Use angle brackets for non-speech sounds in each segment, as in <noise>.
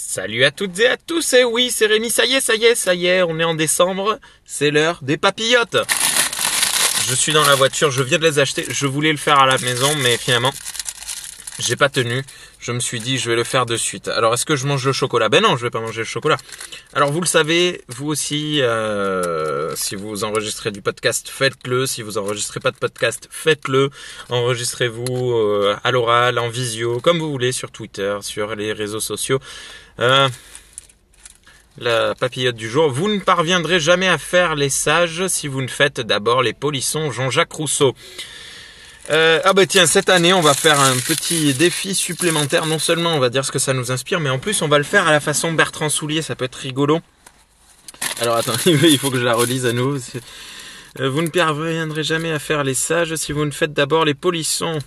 Salut à toutes et à tous, et oui, c'est Rémi, ça y est, ça y est, ça y est, on est en décembre, c'est l'heure des papillotes. Je suis dans la voiture, je viens de les acheter, je voulais le faire à la maison, mais finalement, j'ai pas tenu. Je me suis dit, je vais le faire de suite. Alors, est-ce que je mange le chocolat? Ben non, je vais pas manger le chocolat. Alors, vous le savez, vous aussi, euh, si vous enregistrez du podcast, faites-le. Si vous enregistrez pas de podcast, faites-le. Enregistrez-vous euh, à l'oral, en visio, comme vous voulez, sur Twitter, sur les réseaux sociaux. Euh, la papillote du jour. Vous ne parviendrez jamais à faire les sages si vous ne faites d'abord les polissons Jean-Jacques Rousseau. Euh, ah bah tiens, cette année, on va faire un petit défi supplémentaire. Non seulement on va dire ce que ça nous inspire, mais en plus on va le faire à la façon Bertrand Soulier. Ça peut être rigolo. Alors attends, <laughs> il faut que je la relise à nouveau. Euh, vous ne parviendrez jamais à faire les sages si vous ne faites d'abord les polissons.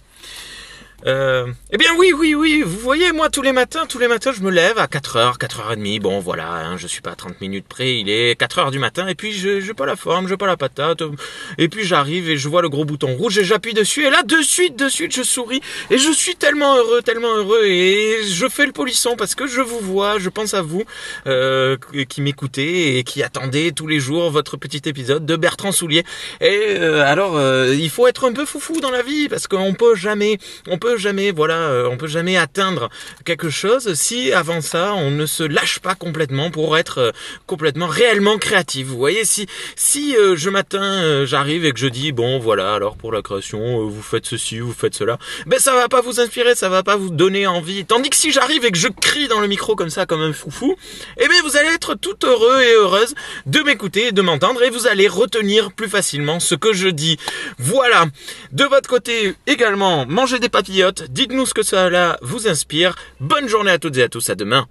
Euh, eh bien oui, oui, oui, vous voyez, moi tous les matins, tous les matins, je me lève à 4h, 4h30, bon voilà, hein, je suis pas à 30 minutes près, il est 4h du matin, et puis je n'ai pas la forme, je pas la patate, et puis j'arrive et je vois le gros bouton rouge et j'appuie dessus, et là de suite, de suite, je souris, et je suis tellement heureux, tellement heureux, et je fais le polisson parce que je vous vois, je pense à vous, euh, qui m'écoutez et qui attendez tous les jours votre petit épisode de Bertrand Soulier. Et euh, alors, euh, il faut être un peu foufou dans la vie, parce qu'on peut jamais, on peut jamais, voilà, euh, on peut jamais atteindre quelque chose si avant ça on ne se lâche pas complètement pour être euh, complètement réellement créatif. Vous voyez, si euh, je matin j'arrive et que je dis bon voilà alors pour la création vous faites ceci, vous faites cela, ben ça va pas vous inspirer, ça va pas vous donner envie. Tandis que si j'arrive et que je crie dans le micro comme ça comme un foufou, eh bien vous allez être tout heureux et heureuse de m'écouter de m'entendre et vous allez retenir plus facilement ce que je dis. Voilà. De votre côté également, mangez des dites-nous ce que cela vous inspire. Bonne journée à toutes et à tous, à demain.